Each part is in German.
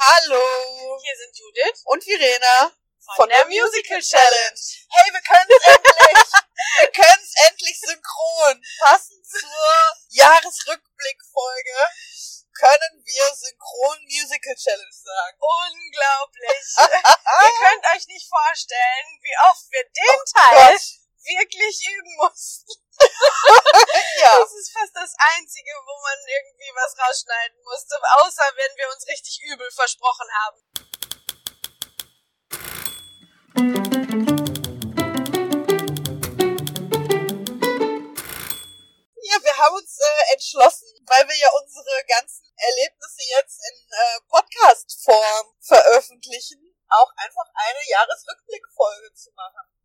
Hallo. Hier sind Judith und Verena von, von der, der, Musical Challenge. Hey, wir können es endlich. wir können es endlich synchron. Passend zur Jahresrückblickfolge können wir synchron Musical Challenge sagen. Unglaublich. Ihr könnt euch nicht vorstellen, wie oft wir den oh Teil Gott. Wirklich üben mussten. ja. Das ist fast das Einzige, wo man irgendwie was rausschneiden musste, außer wenn wir uns richtig übel versprochen haben. Ja, wir haben uns äh, entschlossen, weil wir ja unsere ganzen Erlebnisse jetzt in äh, Podcast-Form veröffentlichen, auch einfach eine Jahresrückblickfolge zu machen.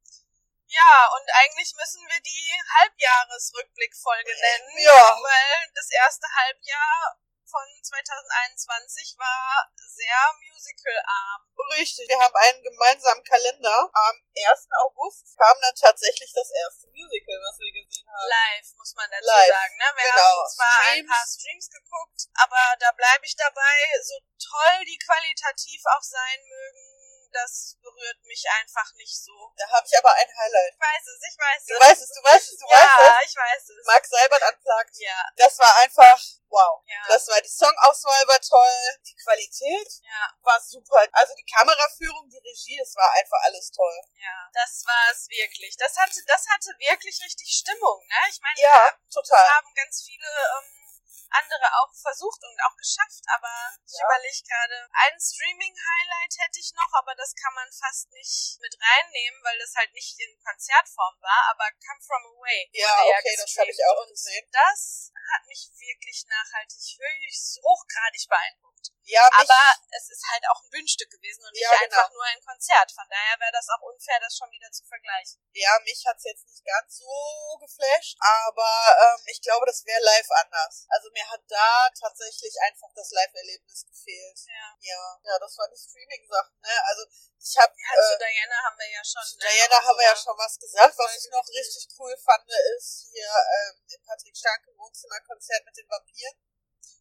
Ja, und eigentlich müssen wir die Halbjahresrückblickfolge nennen, ja. weil das erste Halbjahr von 2021 war sehr musicalarm. Richtig, wir haben einen gemeinsamen Kalender. Am 1. August kam dann tatsächlich das erste Musical, was wir gesehen haben. Live, muss man dazu Live. sagen. Ne? Wir genau. haben zwar Streams. ein paar Streams geguckt, aber da bleibe ich dabei, so toll die qualitativ auch sein mögen das berührt mich einfach nicht so. Da habe ich aber ein Highlight. Ich weiß es, ich weiß es. Du weißt es, du weißt es, du ja, weißt es. Ja, ich weiß es. Mark Seibert unplugged. Ja. Das war einfach wow. Ja. Das war die Songauswahl war toll, die Qualität ja. war super. Also die Kameraführung, die Regie, es war einfach alles toll. Ja, das war es wirklich. Das hatte, das hatte wirklich richtig Stimmung, ne? Ich meine, ja, total. haben ganz viele ähm, andere auch versucht und auch geschafft, aber ich ja. überlege gerade, ein Streaming-Highlight hätte ich noch, aber das kann man fast nicht mit reinnehmen, weil das halt nicht in Konzertform war, aber Come From Away. Ja, okay, das habe ich auch gesehen. Das hat mich wirklich nachhaltig höchst hochgradig beeindruckt. Ja, aber es ist halt auch ein Bühnenstück gewesen und nicht ja, genau. einfach nur ein Konzert. Von daher wäre das auch unfair, das schon wieder zu vergleichen. Ja, mich hat's jetzt nicht ganz so geflasht, aber ähm, ich glaube, das wäre live anders. Also mir hat da tatsächlich einfach das Live-Erlebnis gefehlt. Ja. ja. Ja, das war die Streaming-Sachen, ne? Also ich habe ja, äh, zu Diana haben wir ja schon. Zu ne, Diana haben wir ja schon was gesagt. Was ich noch richtig cool fand, ist hier ähm, Patrick Stark im Wohnzimmerkonzert mit den Vampiren.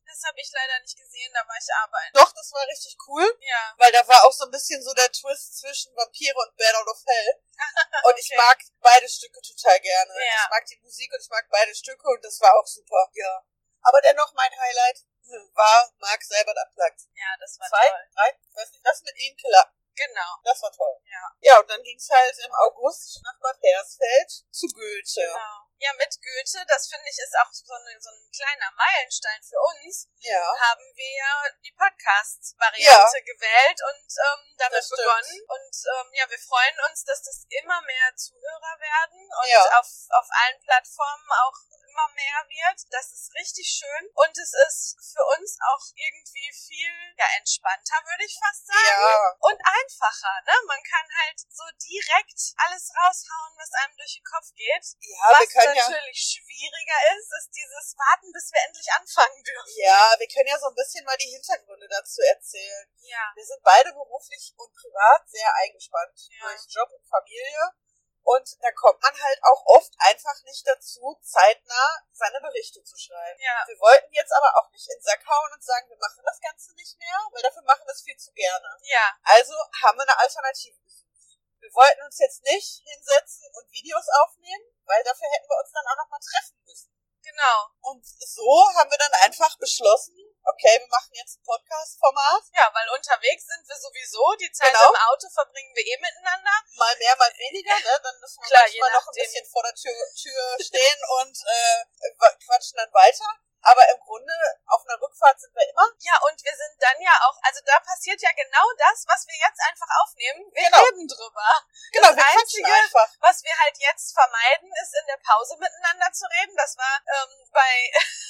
Das habe ich leider nicht gesehen, da war ich arbeiten. Doch, das war richtig cool. Ja. Weil da war auch so ein bisschen so der Twist zwischen Vampire und Bad Out of Hell. Und okay. ich mag beide Stücke total gerne. Ja. Ich mag die Musik und ich mag beide Stücke und das war auch super. Ja. Aber dennoch mein Highlight war Mark Seibert Unplugged. Ja, das war Zwei, toll. drei, weiß nicht, das mit Ihnen Killer. Genau. Das war toll. Ja. Ja, und dann ging's halt im August nach Bad Hersfeld zu Goethe. Genau. Ja, mit Goethe, das finde ich ist auch so, eine, so ein kleiner Meilenstein für uns, ja. haben wir die Podcast-Variante Ja. gewählt und ähm, damit begonnen. Und ähm, ja, wir freuen uns, dass das immer mehr Zuhörer werden und Ja. auf, auf allen Plattformen auch immer mehr wird. Das ist richtig schön. Und es ist für uns auch irgendwie viel ja, entspannter, würde ich fast sagen. Ja. Und einfacher, ne? Man kann halt so direkt alles raushauen, was einem durch den Kopf geht. Ja, wir Was können ja, natürlich schwieriger ist, ist dieses Warten, bis wir endlich anfangen dürfen. ja, wir können ja so ein bisschen mal die Hintergründe dazu erzählen. Ja. Wir sind beide beruflich und privat sehr eingespannt Ja. durch Job und Familie. Und da kommt man halt auch oft einfach nicht dazu, zeitnah seine Berichte zu schreiben. Ja. Wir wollten jetzt aber auch nicht in den Sack hauen und sagen, wir machen das Ganze nicht mehr, weil dafür machen wir es viel zu gerne. Ja. Also haben wir eine Alternative gesucht. Wir wollten uns jetzt nicht hinsetzen und Videos aufnehmen, weil dafür hätten wir uns dann auch nochmal treffen müssen. Genau. Und so haben wir dann einfach beschlossen, okay, wir machen jetzt ein Podcast-Format. Ja, weil unterwegs sind wir sowieso. Die Zeit Genau. im Auto verbringen wir eh miteinander. Mal mehr, mal weniger, ne? Dann müssen wir Klar, manchmal noch ein bisschen vor der Tür, Tür stehen und äh, quatschen dann weiter. Aber im Grunde, auf einer Rückfahrt sind wir immer. Ja, und wir sind dann ja auch, also da passiert ja genau das, was wir jetzt einfach aufnehmen. Wir Genau. reden drüber. Genau, Das wir Einzige, einfach. Was wir halt jetzt vermeiden, ist in der Pause miteinander zu reden. Das war ähm, bei,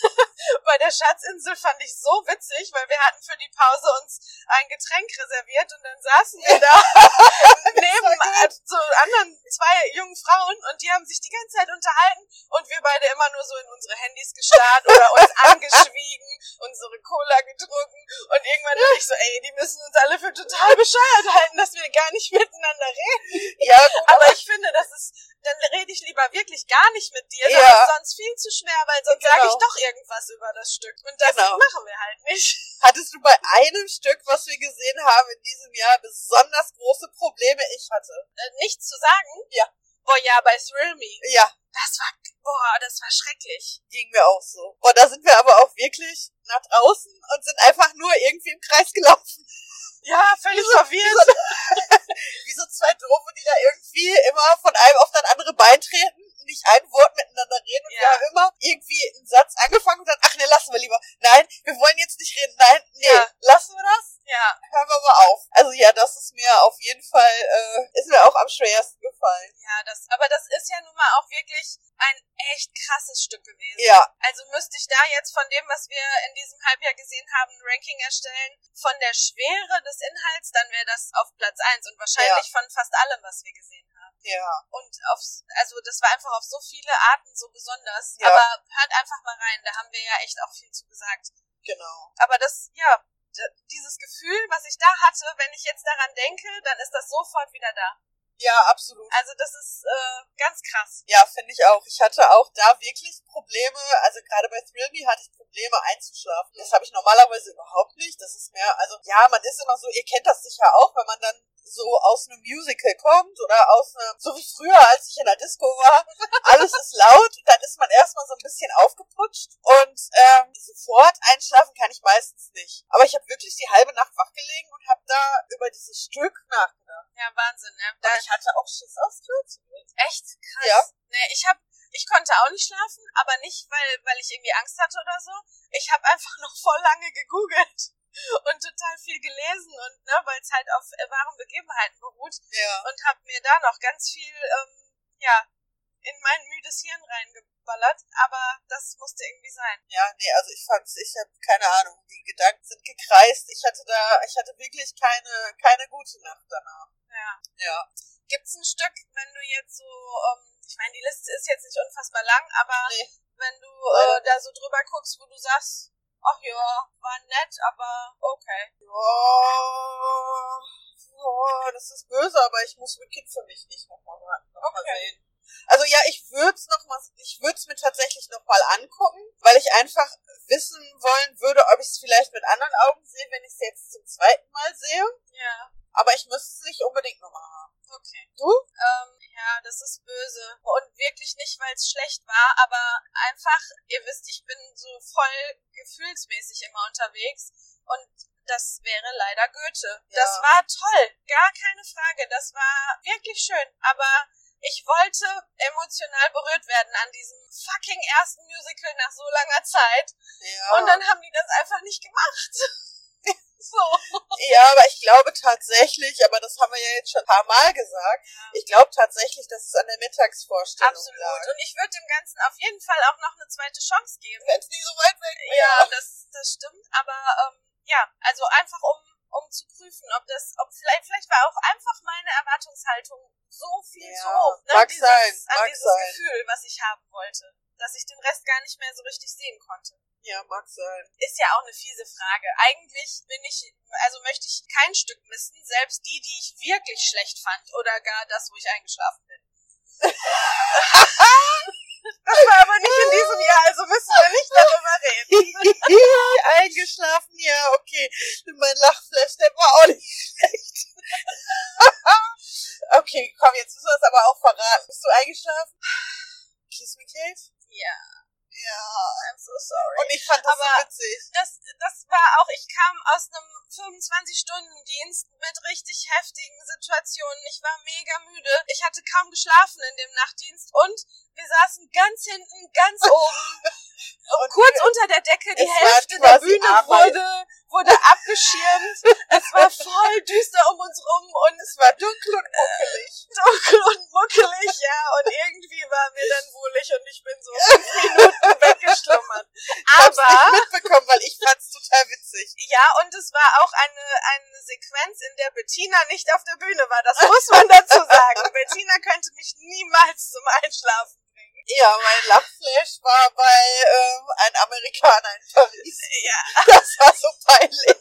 bei der Schatzinsel fand ich so witzig, weil wir hatten für die Pause uns ein Getränk reserviert und dann saßen wir da neben so anderen zwei jungen Frauen und die haben sich die ganze Zeit unterhalten und wir beide immer nur so in unsere Handys gestarrt oder angeschwiegen, unsere Cola getrunken und irgendwann dachte ich so, ey, die müssen uns alle für total bescheuert halten, dass wir gar nicht miteinander reden. Ja, gut, Aber ich finde, das ist, dann rede ich lieber wirklich gar nicht mit dir. Ja. Das ist sonst viel zu schwer, weil sonst sage Genau. ich doch irgendwas über das Stück. Und das Genau. machen wir halt nicht. Hattest du bei einem Stück, was wir gesehen haben in diesem Jahr, besonders große Probleme? Ich hatte. Äh, nichts zu sagen? Ja. Boah, ja, bei Thrill Me. Ja, Das war, boah, das war schrecklich. ging mir auch so. Und da sind wir aber auch wirklich nach draußen und sind einfach nur irgendwie im Kreis gelaufen. Ja, völlig Wieso- verwirrt. Wie so zwei Doofe, die da irgendwie immer von einem auf das andere Bein treten, nicht ein Wort miteinander reden. Und Ja. wir haben immer irgendwie einen Satz angefangen und dann, ach nee, lassen wir lieber. Nein, wir wollen jetzt nicht reden. Nein, nee, Ja. lassen wir das. Ja, Hören wir mal auf. Also ja, das ist mir auf jeden Fall, äh, ist mir auch am schwersten gefallen. Ja, das, aber das ist ja nun mal auch wirklich ein echt krasses Stück gewesen. Ja, Also müsste ich da jetzt von dem, was wir in diesem Halbjahr gesehen haben, ein Ranking erstellen, von der Schwere des Inhalts, dann wäre das auf Platz eins und wahrscheinlich von fast allem, was wir gesehen haben. ja, Und aufs, also das war einfach auf so viele Arten so besonders. Ja. Aber hört einfach mal rein, da haben wir ja echt auch viel zu gesagt. genau. Aber das, ja, dieses Gefühl, was ich da hatte, wenn ich jetzt daran denke, dann ist das sofort wieder da. Ja, absolut. Also das ist äh, ganz krass. Ja, finde ich auch. Ich hatte auch da wirklich Probleme, also gerade bei Thrill Me hatte ich Probleme einzuschlafen. Das habe ich normalerweise überhaupt nicht. Das ist mehr, also ja, man ist immer so, ihr kennt das sicher auch, wenn man dann so aus einem Musical kommt oder aus einem, so wie früher, als ich in der Disco war, alles ist laut, dann ist man erstmal so ein bisschen aufgeputscht und ähm, sofort einschlafen kann ich meistens nicht. Aber ich habe wirklich die halbe Nacht wachgelegen und habe da über dieses Stück nachgedacht. Ja, Wahnsinn, ne? Und ich hatte auch Schiss aufs Klo zu gehen. echt krass. Ja. Nee, ich hab, ich konnte auch nicht schlafen, aber nicht, weil, weil ich irgendwie Angst hatte oder so. Ich habe einfach noch voll lange gegoogelt und total viel gelesen und ne, weil es halt auf äh, wahren Begebenheiten beruht Ja. und habe mir da noch ganz viel ähm, ja in mein müdes Hirn reingeballert, aber das musste irgendwie sein. Ja, nee, also ich fand's, ich habe keine Ahnung, die Gedanken sind gekreist. Ich hatte da, ich hatte wirklich keine, keine gute Nacht danach. Ja. Ja. Gibt's ein Stück, wenn du jetzt so, ähm, ich meine, die Liste ist jetzt nicht unfassbar lang, aber Nee. wenn du äh, da so drüber guckst, wo du sagst, ach ja, war nett, aber okay. Oh, oh, das ist böse, aber ich muss Wicked für mich nicht nochmal noch mal Okay. sehen. Also ja, ich würde es noch mal, ich würde es mir tatsächlich noch mal angucken, weil ich einfach wissen wollen würde, ob ich es vielleicht mit anderen Augen sehe, wenn ich es jetzt zum zweiten Mal sehe. Ja, Aber ich müsste es nicht unbedingt nochmal haben. Okay. Du? Ähm, ja, das ist böse. Und wirklich nicht, weil es schlecht war, aber einfach, ihr wisst, ich bin so voll gefühlsmäßig immer unterwegs und das wäre leider Goethe. Ja. Das war toll, gar keine Frage. Das war wirklich schön, aber ich wollte emotional berührt werden an diesem fucking ersten Musical nach so langer Zeit. Ja. Und dann haben die das einfach nicht gemacht. so. Ja, aber ich glaube tatsächlich, aber das haben wir ja jetzt schon ein paar Mal gesagt, ich glaube tatsächlich, dass es an der Mittagsvorstellung Absolut. lag. Und ich würde dem Ganzen auf jeden Fall auch noch eine zweite Chance geben. Wenn es nicht so weit weg wäre. Ja, das, das stimmt. Aber ähm, ja, also einfach um zu prüfen, ob das, ob vielleicht, vielleicht war auch einfach meine Erwartungshaltung so viel Ja, zu hoch. Ne? mag dieses, sein, an mag dieses sein. Gefühl, was ich haben wollte. Dass ich den Rest gar nicht mehr so richtig sehen konnte. Ja, mag sein. Ist ja auch eine fiese Frage. Eigentlich bin ich, also möchte ich kein Stück missen, selbst die, die ich wirklich schlecht fand oder gar das, wo ich eingeschlafen bin. das war aber nicht in diesem Jahr, also müssen wir nicht darüber reden. Eingeschlafen. Mein Lachflash, der war auch nicht schlecht. okay, komm, jetzt müssen wir es aber auch verraten. Bist du eingeschlafen? Kiss me, Cave? Ja, Ja. I'm so sorry. Und ich fand das Aber- so witzig. das, das war auch, ich kam aus einem 25-Stunden-Dienst mit richtig heftigen Situationen. Ich war mega müde. Ich hatte kaum geschlafen in dem Nachtdienst und wir saßen ganz hinten, ganz oben, kurz unter der Decke. Die Hälfte der Bühne Arbeit. wurde, wurde abgeschirmt. es war voll düster um uns rum und es war dunkel und muckelig. dunkel und muckelig, ja. Und irgendwie war mir dann wohlig und ich bin so fünf Minuten weggeschlummert. Ich hab's Aber nicht mitbekommen, weil ich fand's total witzig. Ja, und es war auch eine, eine Sequenz, in der Bettina nicht auf der Bühne war. Das muss man dazu sagen. Bettina könnte mich niemals zum Einschlafen. Ja, mein Lachflash war bei ähm, ein Amerikaner in Paris. Ja. Das war so peinlich.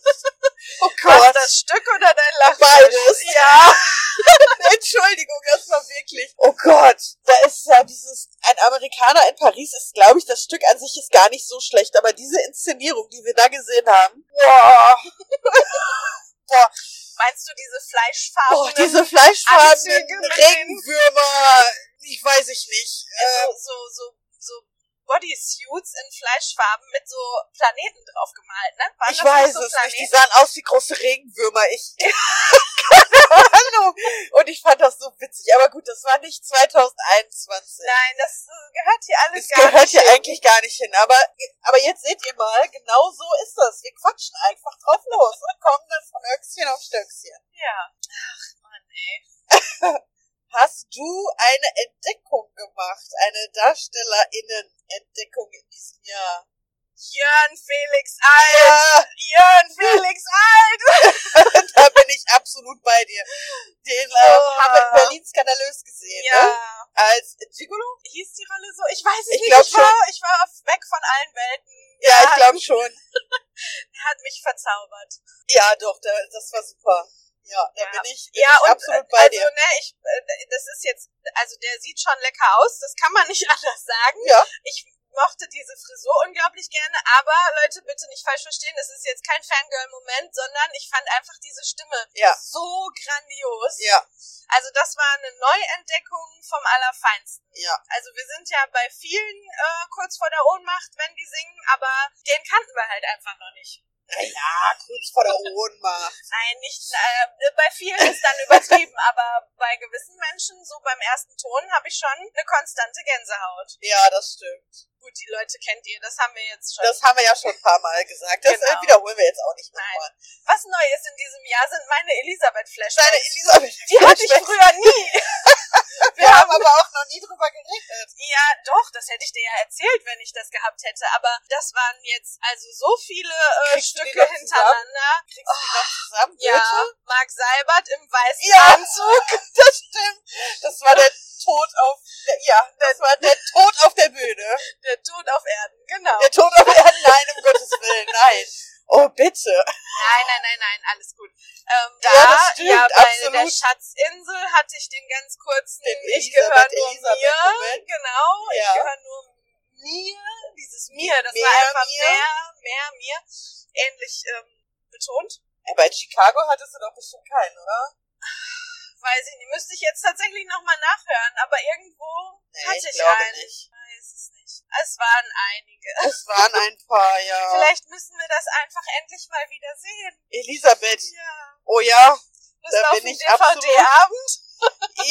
Oh Gott. das Stück oder dein Lachen? Beides. Ja. Entschuldigung, das war wirklich. Oh Gott, da ist ja dieses ein Amerikaner in Paris ist, glaube ich, das Stück an sich ist gar nicht so schlecht, aber diese Inszenierung, die wir da gesehen haben, boah, boah. Meinst du diese Fleischfarben? Boah, diese fleischfarbenen Regenwürmer, ich weiß ich nicht. Äh, so, so, so, so Bodysuits in Fleischfarben mit so Planeten drauf gemalt, ne? Waren ich weiß so es Planeten? nicht. Die sahen aus wie große Regenwürmer. Ich keine Ahnung. Und ich fand das so witzig. Aber gut, das war nicht 2021. Nein, das äh, gehört hier alles das gar nicht. Das gehört hier hin. eigentlich gar nicht hin. Aber, aber jetzt seht ihr mal, genau so ist das. Wir quatschen einfach drauf los und kommen dann von Höchstchen auf Stöckchen. Ja. Ach, Mann, ey. Hast du eine Entdeckung gemacht? Eine DarstellerInnen-Entdeckung in diesem Jahr? Jörn Felix Alt! Ja. Jörn Felix Alt! da bin ich absolut bei dir. Den oh. haben wir in Berlin skandalös gesehen, ja. ne? Als Gigolo? Hieß die Rolle so? Ich weiß es ich nicht. Glaub ich, war, schon. ich war weg von allen Welten. Ja, ja ich glaube schon. er hat mich verzaubert. Ja, doch, das war super. Ja, da ja. bin ich, bin ja, ich und, absolut bei also, dir. Ne, ich, äh, das ist jetzt, also der sieht schon lecker aus, das kann man nicht anders sagen. Ja. Ich mochte diese Frisur unglaublich gerne, aber Leute, bitte nicht falsch verstehen, das ist jetzt kein Fangirl-Moment, sondern ich fand einfach diese Stimme ja. so grandios. Ja. Also das war eine Neuentdeckung vom Allerfeinsten. Ja. Also wir sind ja bei vielen äh, kurz vor der Ohnmacht, wenn die singen, aber den kannten wir halt einfach noch nicht. Ja, kurz vor der Ohnmacht. Nein, nicht, äh, bei vielen ist dann übertrieben, aber bei gewissen Menschen, so beim ersten Ton, habe ich schon eine konstante Gänsehaut. Ja, das stimmt. Gut, die Leute kennt ihr, das haben wir jetzt schon. Das haben wir ja schon ein paar Mal gesagt. Das genau. wiederholen wir jetzt auch nicht nochmal. Was neu ist in diesem Jahr, sind meine Elisabeth-Flashes. Deine Elisabeth Die hatte ich früher nie. wir haben aber auch noch nie drüber geredet. Ja, doch, das hätte ich dir ja erzählt, wenn ich das gehabt hätte. Aber das waren jetzt also so viele äh, Stücke hintereinander. Kriegst du die noch zusammen? Ja, Bitte? Marc Seibert im weißen ja, Anzug. das stimmt. Das war der Tod auf, der, ja, das war der Tod auf der Bühne. Der Tod auf Erden, genau. Der Tod auf Erden, nein, um Gottes Willen, nein. Oh, bitte. Nein, nein, nein, nein, alles gut. Ähm, da, ja, das stimmt, ja, bei absolut. der Schatzinsel hatte ich den ganz kurzen, den ich gehöre nur Elisabeth mir, Moment. genau, ja. ich gehöre nur mir, dieses mir, das mehr, war einfach mir. mehr, mehr mir, ähnlich ähm, betont. Ja, bei Chicago hattest du doch bestimmt keinen, oder? weiß ich nicht. Müsste ich jetzt tatsächlich nochmal nachhören, aber irgendwo nee, hatte ich, ich einen. Nicht. Ich weiß es nicht. Es waren einige. Es waren ein paar, ja. Vielleicht müssen wir das einfach endlich mal wieder sehen. Elisabeth. Ja. Oh ja. Bis da bin ich DVD-Abend.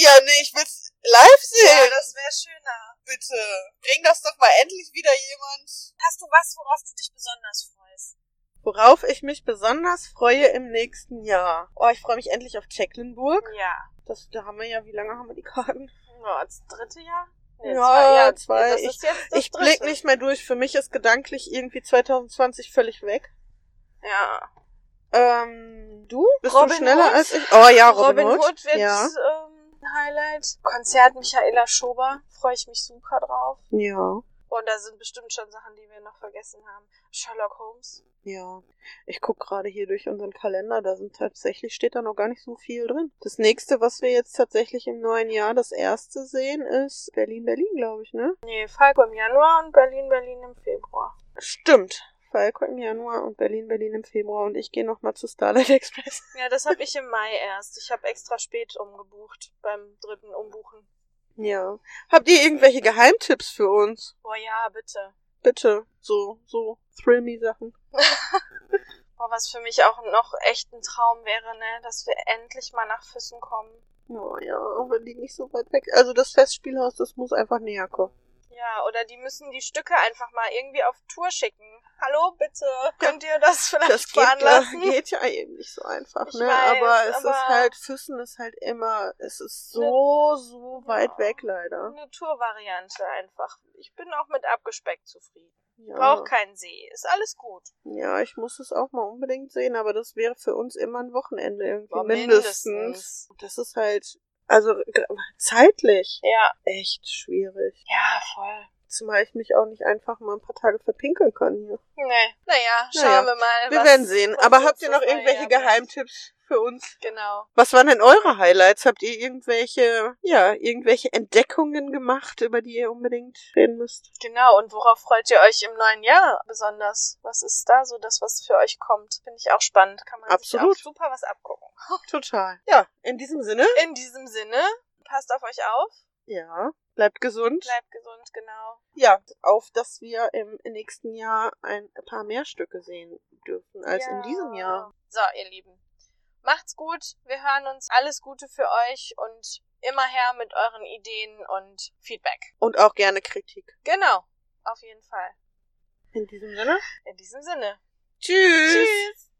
ja, nee, ich will's live sehen. Ja, das wäre schöner. Bitte. Bring das doch mal endlich wieder jemand. Hast du was, worauf du dich besonders freust? Worauf ich mich besonders freue im nächsten Jahr. Oh, ich freue mich endlich auf Tecklenburg. Ja. Das, da haben wir ja, wie lange haben wir die Karten? Ja, das dritte Jahr? Nee, ja, zwei. Ja, zwei. Ich, ich blick nicht mehr durch. Für mich ist gedanklich irgendwie 2020 völlig weg. Ja. Ähm, du? Bist Robin du schneller Hood? als ich? Oh ja, Robin, Robin Hood. Hood wird ja. ähm, Highlight. Konzert Michaela Schober. Freue ich mich super drauf. Ja. Und da sind bestimmt schon Sachen, die wir noch vergessen haben. Sherlock Holmes. Ja, ich guck gerade hier durch unseren Kalender, da sind tatsächlich, steht da noch gar nicht so viel drin. Das nächste, was wir jetzt tatsächlich im neuen Jahr das erste sehen, ist Berlin, Berlin, glaube ich, ne? Nee, Falco im Januar und Berlin, Berlin im Februar. Stimmt. Falco im Januar und Berlin, Berlin im Februar und ich gehe nochmal zu Starlight Express. Ja, das habe ich im Mai erst. Ich habe extra spät umgebucht beim dritten Umbuchen. Ja. Habt ihr irgendwelche Geheimtipps für uns? Boah, ja, bitte. Bitte. So, so Thrill-Me-Sachen. Boah, was für mich auch noch echt ein Traum wäre, ne, dass wir endlich mal nach Füssen kommen. Oh ja, wenn die nicht so weit weg. Also das Festspielhaus, das muss einfach näher kommen. Ja, oder die müssen die Stücke einfach mal irgendwie auf Tour schicken. Hallo, bitte, könnt ihr das vielleicht das veranlassen? Das geht ja eben nicht so einfach, ich ne? Weiß, aber es aber ist halt, Füssen ist halt immer, es ist so, so weit ja, weg leider. Eine Tourvariante einfach. Ich bin auch mit abgespeckt zufrieden. Ja. Braucht keinen See. Ist alles gut. Ja, ich muss es auch mal unbedingt sehen, aber das wäre für uns immer ein Wochenende irgendwie mindestens. mindestens. Das ist halt, also zeitlich Ja. echt schwierig. Ja, voll. Zumal ich mich auch nicht einfach mal ein paar Tage verpinkeln kann hier. Nee. Naja, schauen Naja, wir mal. Wir werden sehen. Aber habt ihr noch irgendwelche. Geheimtipps für uns. Genau. Was waren denn eure Highlights? Habt ihr irgendwelche, ja, irgendwelche Entdeckungen gemacht, über die ihr unbedingt reden müsst? Genau. Und worauf freut ihr euch im neuen Jahr besonders? Was ist da so das, was für euch kommt? Finde ich auch spannend. Kann man Absolut. sich auch super was abgucken. Total. Ja, in diesem Sinne. In diesem Sinne, passt auf euch auf. Ja, bleibt gesund. Bleibt gesund, genau. Ja, auf dass wir im nächsten Jahr ein paar mehr Stücke sehen dürfen als ja. in diesem Jahr. So, ihr Lieben. Macht's gut. Wir hören uns. Alles Gute für euch und immer her mit euren Ideen und Feedback. Und auch gerne Kritik. Genau. Auf jeden Fall. In diesem Sinne. In diesem Sinne. Tschüss. Tschüss.